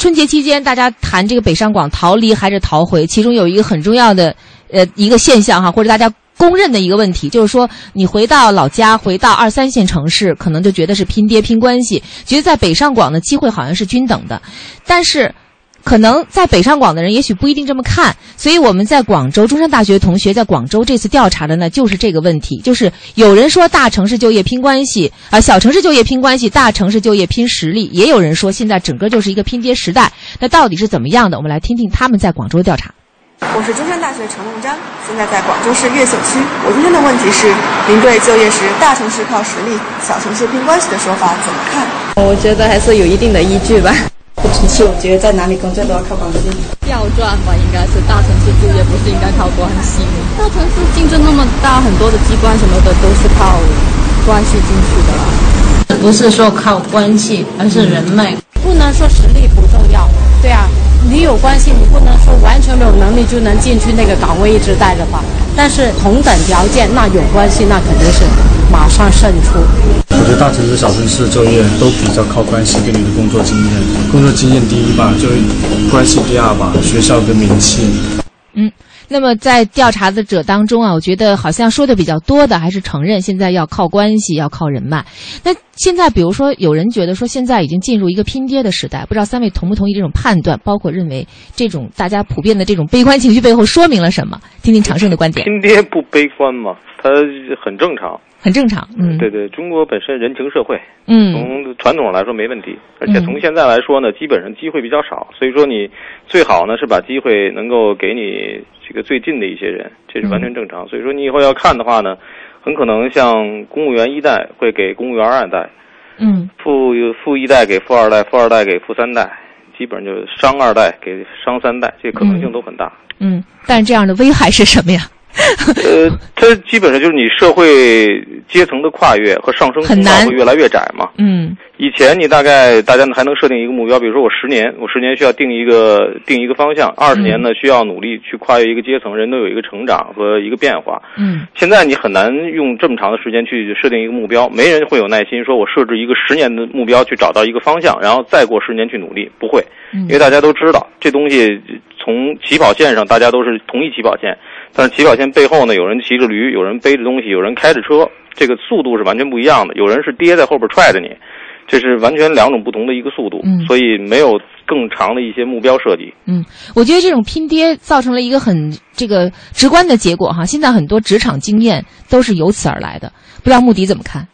春节期间，大家谈这个北上广逃离还是逃回，其中有一个很重要的呃一个现象哈，或者大家公认的一个问题，就是说你回到老家，回到二三线城市，可能就觉得是拼爹拼关系，觉得在北上广的机会好像是均等的，但是。可能在北上广的人也许不一定这么看，所以我们在广州中山大学同学在广州这次调查的呢，就是这个问题，就是有人说大城市就业拼关系啊、小城市就业拼关系，大城市就业拼实力，也有人说现在整个就是一个拼爹时代。那到底是怎么样的？我们来听听他们在广州的调查。我是中山大学陈梦章，现在在广州市越秀区。我今天的问题是：您对就业时大城市靠实力，小城市拼关系的说法怎么看？我觉得还是有一定的依据吧。不城市，我觉得在哪里工作都要靠关系。调转吧，应该是大城市就业不是应该靠关系。大城市竞争那么大，很多的机关什么的都是靠关系进去的啦。不是说靠关系，而是人脉。不能说实力不重要，对啊，你有关系，你不能说完全没有能力就能进去那个岗位一直待着吧。但是同等条件，那有关系，那肯定是马上胜出。我觉得大城市、小城市就业都比较靠关系跟你的工作经验。工作经验第一吧，就关系第二吧，学校跟名气。嗯，那么在调查的者当中啊，我觉得好像说的比较多的还是承认现在要靠关系，要靠人脉。那现在比如说有人觉得说现在已经进入一个拼爹的时代，不知道三位同不同意这种判断？包括认为这种大家普遍的这种悲观情绪背后说明了什么？听听常胜的观点。拼爹不悲观嘛，它很正常。很正常，嗯，对对，中国本身人情社会，嗯，从传统上来说没问题，而且从现在来说呢，基本上机会比较少，所以说你最好呢是把机会能够给你这个最近的一些人，这是完全正常。所以说你以后要看的话呢，很可能像公务员一代会给公务员二代，嗯，富富一代给富二代，富二代给富三代，基本上就是商二代给商三代，这可能性都很大。嗯，但是这样的危害是什么呀？呃，它基本上就是你社会阶层的跨越和上升通道会越来越窄嘛。嗯，以前你大概大家还能设定一个目标，比如说我十年，我十年需要定一个定一个方向，二十年呢需要努力去跨越一个阶层，人都有一个成长和一个变化。嗯，现在你很难用这么长的时间去设定一个目标，没人会有耐心说我设置一个十年的目标去找到一个方向，然后再过十年去努力，不会，因为大家都知道这东西从起跑线上大家都是同一起跑线。但是起跑线背后呢，有人骑着驴，有人背着东西，有人开着车，这个速度是完全不一样的。有人是爹在后边踹着你，这是完全两种不同的一个速度。嗯，所以没有更长的一些目标设计。嗯，我觉得这种拼爹造成了一个很这个直观的结果哈。现在很多职场经验都是由此而来的，不知道穆迪怎么看？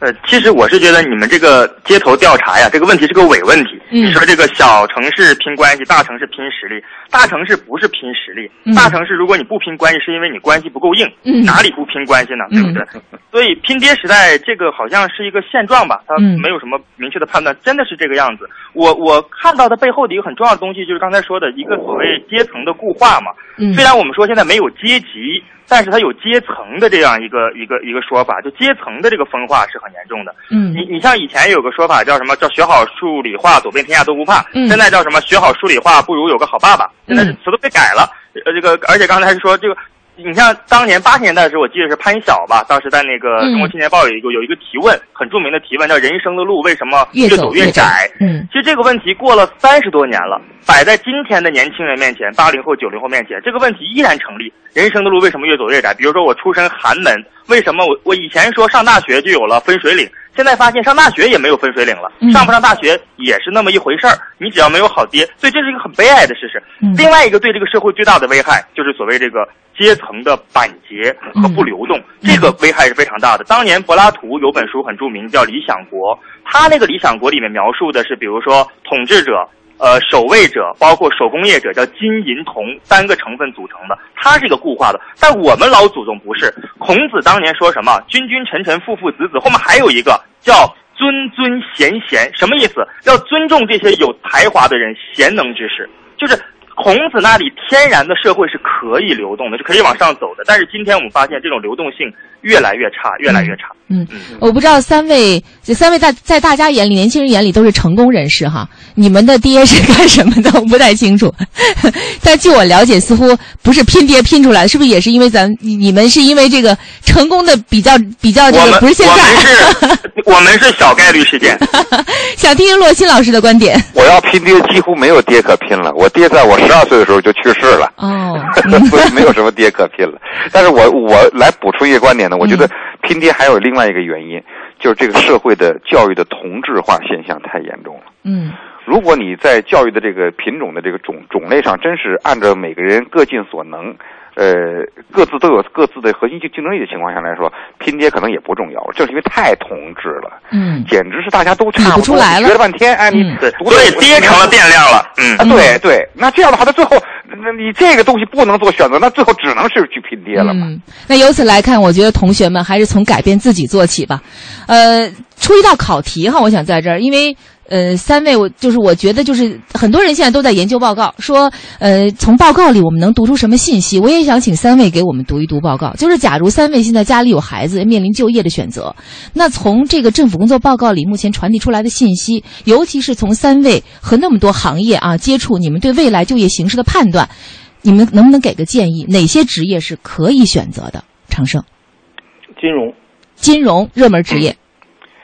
呃，其实我是觉得你们这个街头调查呀，这个问题是个伪问题。嗯，你说这个小城市拼关系，大城市拼实力，大城市不是拼实力，嗯、大城市如果你不拼关系，是因为你关系不够硬。嗯，哪里不拼关系呢？对不对？所以拼爹时代这个好像是一个现状吧，它没有什么明确的判断，真的是这个样子。我我看到的背后的一个很重要的东西，就是刚才说的一个所谓阶层的固化嘛。嗯，虽然我们说现在没有阶级。但是它有阶层的这样一个一个一个说法，就阶层的这个分化是很严重的。嗯，你你像以前有个说法叫什么？叫学好数理化，走遍天下都不怕。嗯，现在叫什么？学好数理化不如有个好爸爸。现在这词都被改了。呃，这个而且刚才是说这个，你像当年八十年代的时候，我记得是潘晓吧，当时在那个《中国青年报》有一个有一个提问，很著名的提问，叫“人生的路为什么越走越窄”。嗯，其实这个问题过了三十多年了。摆在今天的年轻人面前，八零后、九零后面前，这个问题依然成立。人生的路为什么越走越窄？比如说我出身寒门，为什么我我以前说上大学就有了分水岭，现在发现上大学也没有分水岭了，嗯、上不上大学也是那么一回事儿。你只要没有好爹，所以这是一个很悲哀的事实。嗯、另外一个对这个社会最大的危害，就是所谓这个阶层的板结和不流动，嗯、这个危害是非常大的。当年柏拉图有本书很著名，叫《理想国》，他那个《理想国》里面描述的是，比如说统治者。呃，守卫者包括手工业者，叫金银铜三个成分组成的，它是一个固化的。但我们老祖宗不是。孔子当年说什么？君君臣臣父父子子，后面还有一个叫尊尊贤贤，什么意思？要尊重这些有才华的人、贤能之士。就是孔子那里天然的社会是可以流动的，是可以往上走的。但是今天我们发现这种流动性越来越差，越来越差。嗯，我不知道三位这三位在在大家眼里，年轻人眼里都是成功人士哈。你们的爹是干什么的？我不太清楚。但据我了解，似乎不是拼爹拼出来的，是不是也是因为咱你们是因为这个成功的比较比较这个不是现在？我们是，我们是小概率事件。想听听洛欣老师的观点。我要拼爹，几乎没有爹可拼了。我爹在我十二岁的时候就去世了。哦，所以没有什么爹可拼了。但是我我来补充一个观点呢，我觉得拼爹还有另外一个原因，就是这个社会的教育的同质化现象太严重了。嗯。如果你在教育的这个品种的这个种种类上，真是按照每个人各尽所能，呃，各自都有各自的核心竞竞争力的情况下来说，拼爹可能也不重要了，就是因为太同质了，嗯，简直是大家都差不多，出来了，学了半天，哎，你对，所以爹成了变量了，嗯，啊，对对，那这样的话，他最后，那你这个东西不能做选择，那最后只能是去拼爹了嘛。嗯，那由此来看，我觉得同学们还是从改变自己做起吧。呃，出一道考题哈，我想在这儿，因为。呃，三位，我就是我觉得就是很多人现在都在研究报告，说呃，从报告里我们能读出什么信息？我也想请三位给我们读一读报告。就是假如三位现在家里有孩子，面临就业的选择，那从这个政府工作报告里目前传递出来的信息，尤其是从三位和那么多行业啊接触，你们对未来就业形势的判断，你们能不能给个建议？哪些职业是可以选择的？长盛，金融，金融热门职业。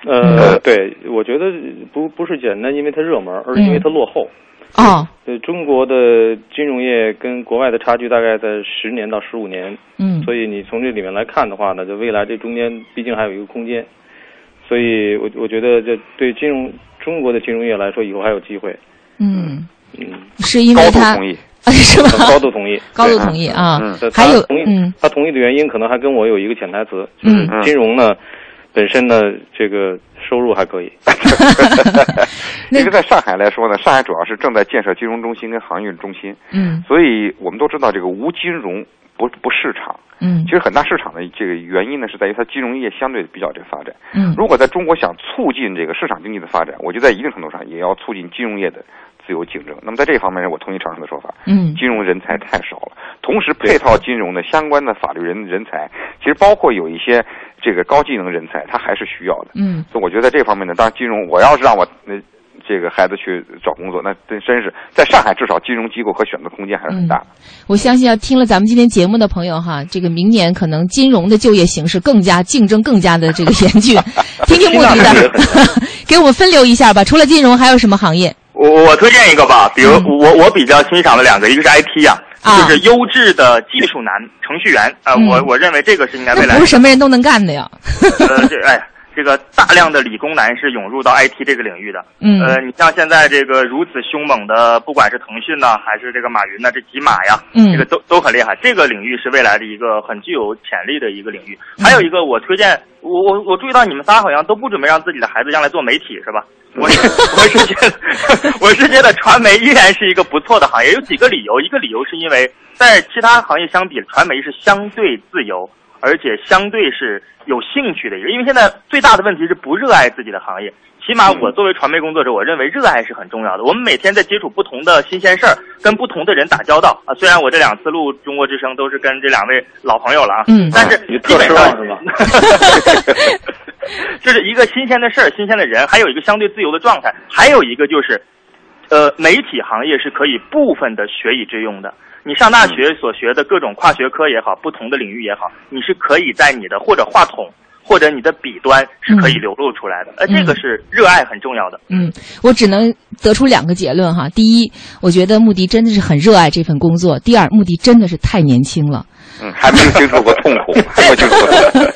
呃，对，我觉得不不是简单，因为它热门，而是因为它落后。哦，呃，中国的金融业跟国外的差距大概在十年到十五年。嗯，所以你从这里面来看的话呢，就未来这中间毕竟还有一个空间。所以我我觉得这对金融中国的金融业来说，以后还有机会。嗯嗯，是因为他同意 是吧？高度同意，高度同意啊。嗯，还有同意，嗯，他同意的原因可能还跟我有一个潜台词，就是金融呢。本身呢这个收入还可以。因为在上海来说呢，上海主要是正在建设金融中心跟航运中心，嗯，所以我们都知道这个无金融不不市场，嗯。其实很大市场的这个原因呢是在于它金融业相对比较这个发展，嗯。如果在中国想促进这个市场经济的发展，我觉得在一定程度上也要促进金融业的自由竞争。那么在这方面，我同意常生的说法，嗯。金融人才太少了，同时配套金融的相关的法律人人才，其实包括有一些这个高技能人才，他还是需要的。嗯所以我觉得在这方面呢，当然金融，我要是让我那、这个孩子去找工作，那真真是在上海至少金融机构可选择空间还是很大的。我相信要听了咱们今天节目的朋友哈，这个明年可能金融的就业形势更加竞争更加的这个严峻。听听穆迪的，给我们分流一下吧。除了金融，还有什么行业？我我推荐一个吧，比如我我比较欣赏的两个，一个是 IT 呀，啊就是优质的技术男程序员啊、呃嗯我我认为这个是应该未来不是什么人都能干的呀。呃，这哎，这个大量的理工男是涌入到 IT 这个领域的。嗯呃，你像现在这个如此凶猛的，不管是腾讯呢，还是这个马云呢，这几马呀，嗯这个都都很厉害。这个领域是未来的一个很具有潜力的一个领域。还有一个，我推荐，我我我注意到你们仨好像都不准备让自己的孩子将来做媒体，是吧？我是我是觉得，我是觉得传媒依然是一个不错的行业，有几个理由。一个理由是因为在其他行业相比，传媒是相对自由，而且相对是有兴趣的一个。因为现在最大的问题是不热爱自己的行业。起码我作为传媒工作者，我认为热爱是很重要的。我们每天在接触不同的新鲜事儿，跟不同的人打交道啊。虽然我这两次录《中国之声》都是跟这两位老朋友了啊，嗯但是你特失 望是吧？这是一个新鲜的事儿，新鲜的人，还有一个相对自由的状态，还有一个就是，呃，媒体行业是可以部分的学以致用的。你上大学所学的各种跨学科也好，不同的领域也好，你是可以在你的或者话筒或者你的笔端是可以流露出来的。呃，这个是热爱很重要的。嗯，我只能得出两个结论哈。第一，我觉得穆迪真的是很热爱这份工作；第二，穆迪真的是太年轻了。嗯，还没有经受过痛苦，还没有经受过痛苦。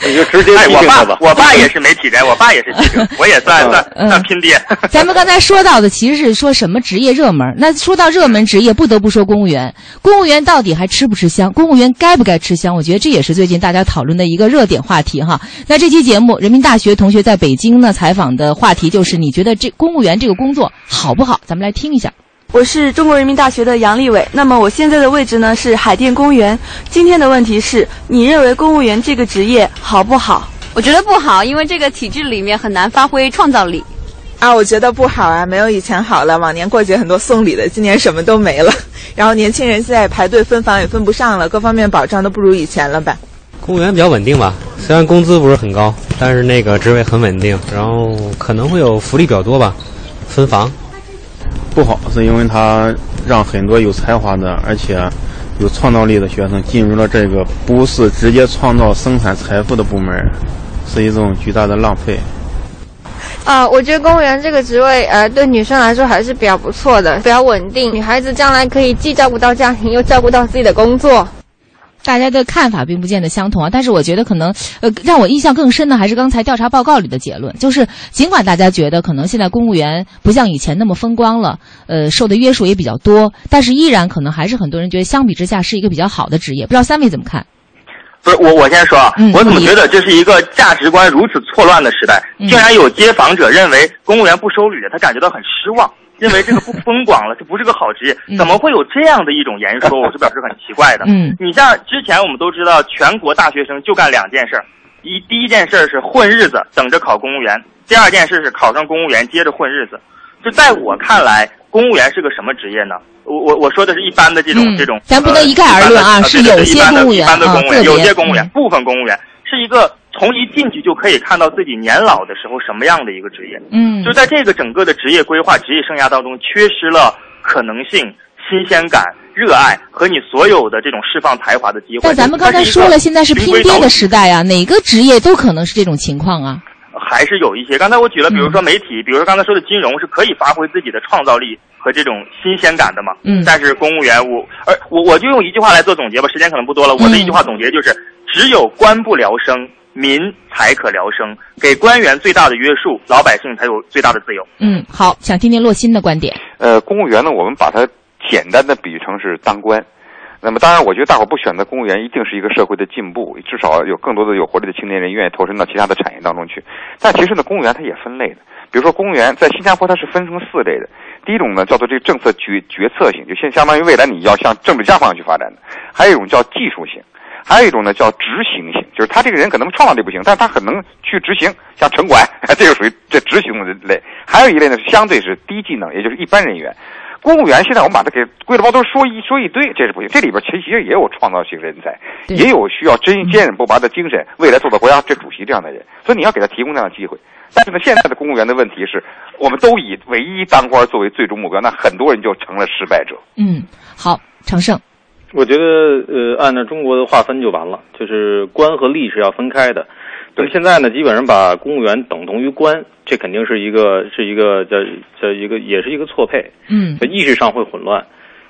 你就直接哎，我批评他吧爸，。我爸也是媒体人，我爸也是记者，我也算算嗯算拼爹。咱们刚才说到的其实是说什么职业热门，那说到热门职业，不得不说公务员。公务员到底还吃不吃香？公务员该不该吃香？我觉得这也是最近大家讨论的一个热点话题哈。那这期节目，人民大学同学在北京呢采访的话题就是：你觉得这公务员这个工作好不好？咱们来听一下。我是中国人民大学的杨立伟，那么我现在的位置呢是海淀公园。今天的问题是你认为公务员这个职业好不好？我觉得不好，因为这个体制里面很难发挥创造力。啊，我觉得不好啊，没有以前好了。往年过节很多送礼的，今年什么都没了。然后年轻人现在排队分房也分不上了，各方面保障都不如以前了吧？公务员比较稳定吧，虽然工资不是很高，但是那个职位很稳定，然后可能会有福利比较多吧，分房。不好，是因为它让很多有才华的而且有创造力的学生进入了这个不是直接创造生产财富的部门，是一种巨大的浪费。啊，我觉得公务员这个职位，呃，对女生来说还是比较不错的，比较稳定。女孩子将来可以既照顾到家庭，又照顾到自己的工作。大家的看法并不见得相同啊，但是我觉得可能，呃，让我印象更深的还是刚才调查报告里的结论，就是尽管大家觉得可能现在公务员不像以前那么风光了，呃，受的约束也比较多，但是依然可能还是很多人觉得相比之下是一个比较好的职业。不知道三位怎么看？不是我，我先说啊，嗯我怎么觉得这是一个价值观如此错乱的时代？嗯竟然有街访者认为公务员不收礼，他感觉到很失望，认为这个不风光了，这不是个好职业，怎么会有这样的一种言说？我是表示很奇怪的。嗯你像之前我们都知道，全国大学生就干两件事儿，一第一件事儿是混日子，等着考公务员；第二件事是考上公务员，接着混日子。就在我看来，公务员是个什么职业呢？我我我说的是一般的这种、嗯这种，咱不能一概而论啊呃是有些一般的公务员一般的啊公务员，有些公务员嗯，部分公务员是一个从一进去就可以看到自己年老的时候什么样的一个职业。嗯就在这个整个的职业规划、职业生涯当中，缺失了可能性、新鲜感、热爱和你所有的这种释放才华的机会。但咱们刚才说了，现在是拼爹的时代啊，哪个职业都可能是这种情况啊。还是有一些。刚才我举了，比如说媒体，比如说刚才说的金融，是可以发挥自己的创造力和这种新鲜感的嘛。嗯但是公务员，我而我我就用一句话来做总结吧，时间可能不多了。我的一句话总结就是：只有官不聊生，民才可聊生。给官员最大的约束，老百姓才有最大的自由。嗯，好，想听听洛新的观点。呃，公务员呢，我们把它简单的比喻成是当官。那么当然，我觉得大伙不选择公务员，一定是一个社会的进步，至少有更多的有活力的青年人愿意投身到其他的产业当中去。但其实呢，公务员它也分类的，比如说公务员在新加坡它是分成四类的。第一种呢叫做这个政策决决策型，就现相当于未来你要向政治家方向去发展的；还有一种叫技术型，还有一种呢叫执行型，就是他这个人可能创造力不行，但是他很能去执行，像城管，这个属于这执行的类。还有一类呢是相对是低技能，也就是一般人员。公务员现在我们把它给归了包，都说一说一堆，这是不行。这里边其实也有创造性人才，也有需要真坚韧不拔的精神，未来做到国家这主席这样的人。所以你要给他提供这样的机会。但是呢，现在的公务员的问题是，我们都以唯一当官作为最终目标，那很多人就成了失败者。嗯，好，常胜，我觉得呃，按照中国的划分就完了，就是官和吏是要分开的。对，现在呢，基本上把公务员等同于官，这肯定是一个是一个叫叫一个也是一个错配。嗯，意识上会混乱，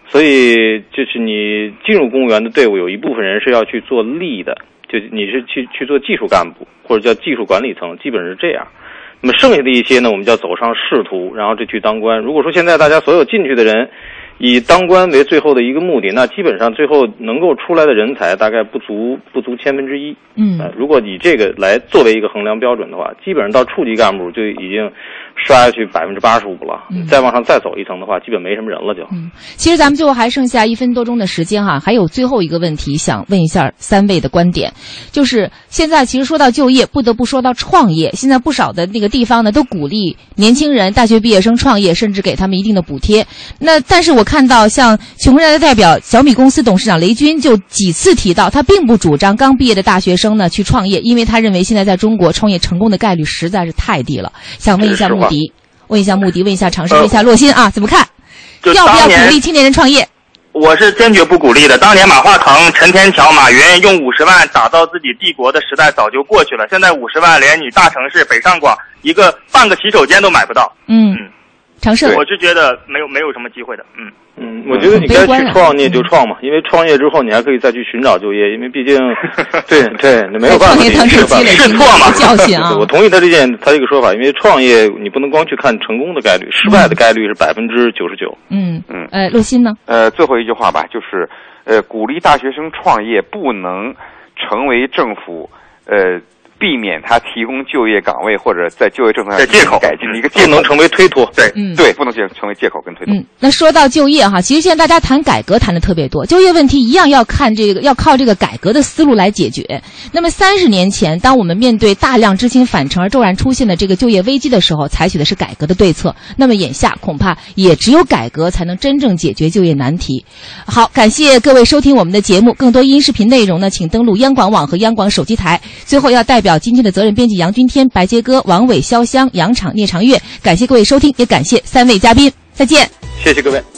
所以就是你进入公务员的队伍，有一部分人是要去做吏的，就你是去去做技术干部或者叫技术管理层，基本是这样。那么剩下的一些呢，我们叫走上仕途，然后这去当官。如果说现在大家所有进去的人。以当官为最后的一个目的，那基本上最后能够出来的人才大概不足不足千分之一。嗯，如果以这个来作为一个衡量标准的话，基本上到处级干部就已经刷下去百分之八十五了。再往上再走一层的话，基本没什么人了就。嗯，其实咱们最后还剩下一分多钟的时间哈，还有最后一个问题想问一下三位的观点，就是现在其实说到就业，不得不说到创业。现在不少的那个地方呢，都鼓励年轻人、大学毕业生创业，甚至给他们一定的补贴。那但是我。看到像穷人的代表小米公司董事长雷军就几次提到，他并不主张刚毕业的大学生呢去创业，因为他认为现在在中国创业成功的概率实在是太低了。想问一下穆迪，问一下穆迪，问一下长盛，问一下洛鑫啊，怎么看？要不要鼓励青年人创业？我是坚决不鼓励的。当年马化腾、陈天桥、马云用五十万打造自己帝国的时代早就过去了，现在五十万连你大城市北上广一个半个洗手间都买不到。嗯。长盛，我是觉得没有没有什么机会的，嗯嗯，我觉得你该去创业就创嘛，因为创业之后你还可以再去寻找就业，因为毕竟，对对，没有办法，是是错嘛，教训啊！我同意他这件他这个说法，因为创业你不能光去看成功的概率，失败的概率是百分之九十九。嗯嗯，呃，陆鑫呢？呃，最后一句话吧，就是呃，鼓励大学生创业不能成为政府呃。避免他提供就业岗位或者在就业政策上借口改进的一个借口，不能成为推脱。对，对，不能成成为借口跟推脱。嗯，那说到就业哈，其实现在大家谈改革谈的特别多，就业问题一样要看这个，要靠这个改革的思路来解决。那么三十年前，当我们面对大量知青返城而骤然出现的这个就业危机的时候，采取的是改革的对策。那么眼下恐怕也只有改革才能真正解决就业难题。好，感谢各位收听我们的节目，更多音视频内容呢，请登录央广网和央广手机台。最后要代表表今天的责任编辑。杨军天、白杰哥、王伟、潇湘、杨场、聂长月，感谢各位收听，也感谢三位嘉宾，再见，谢谢各位。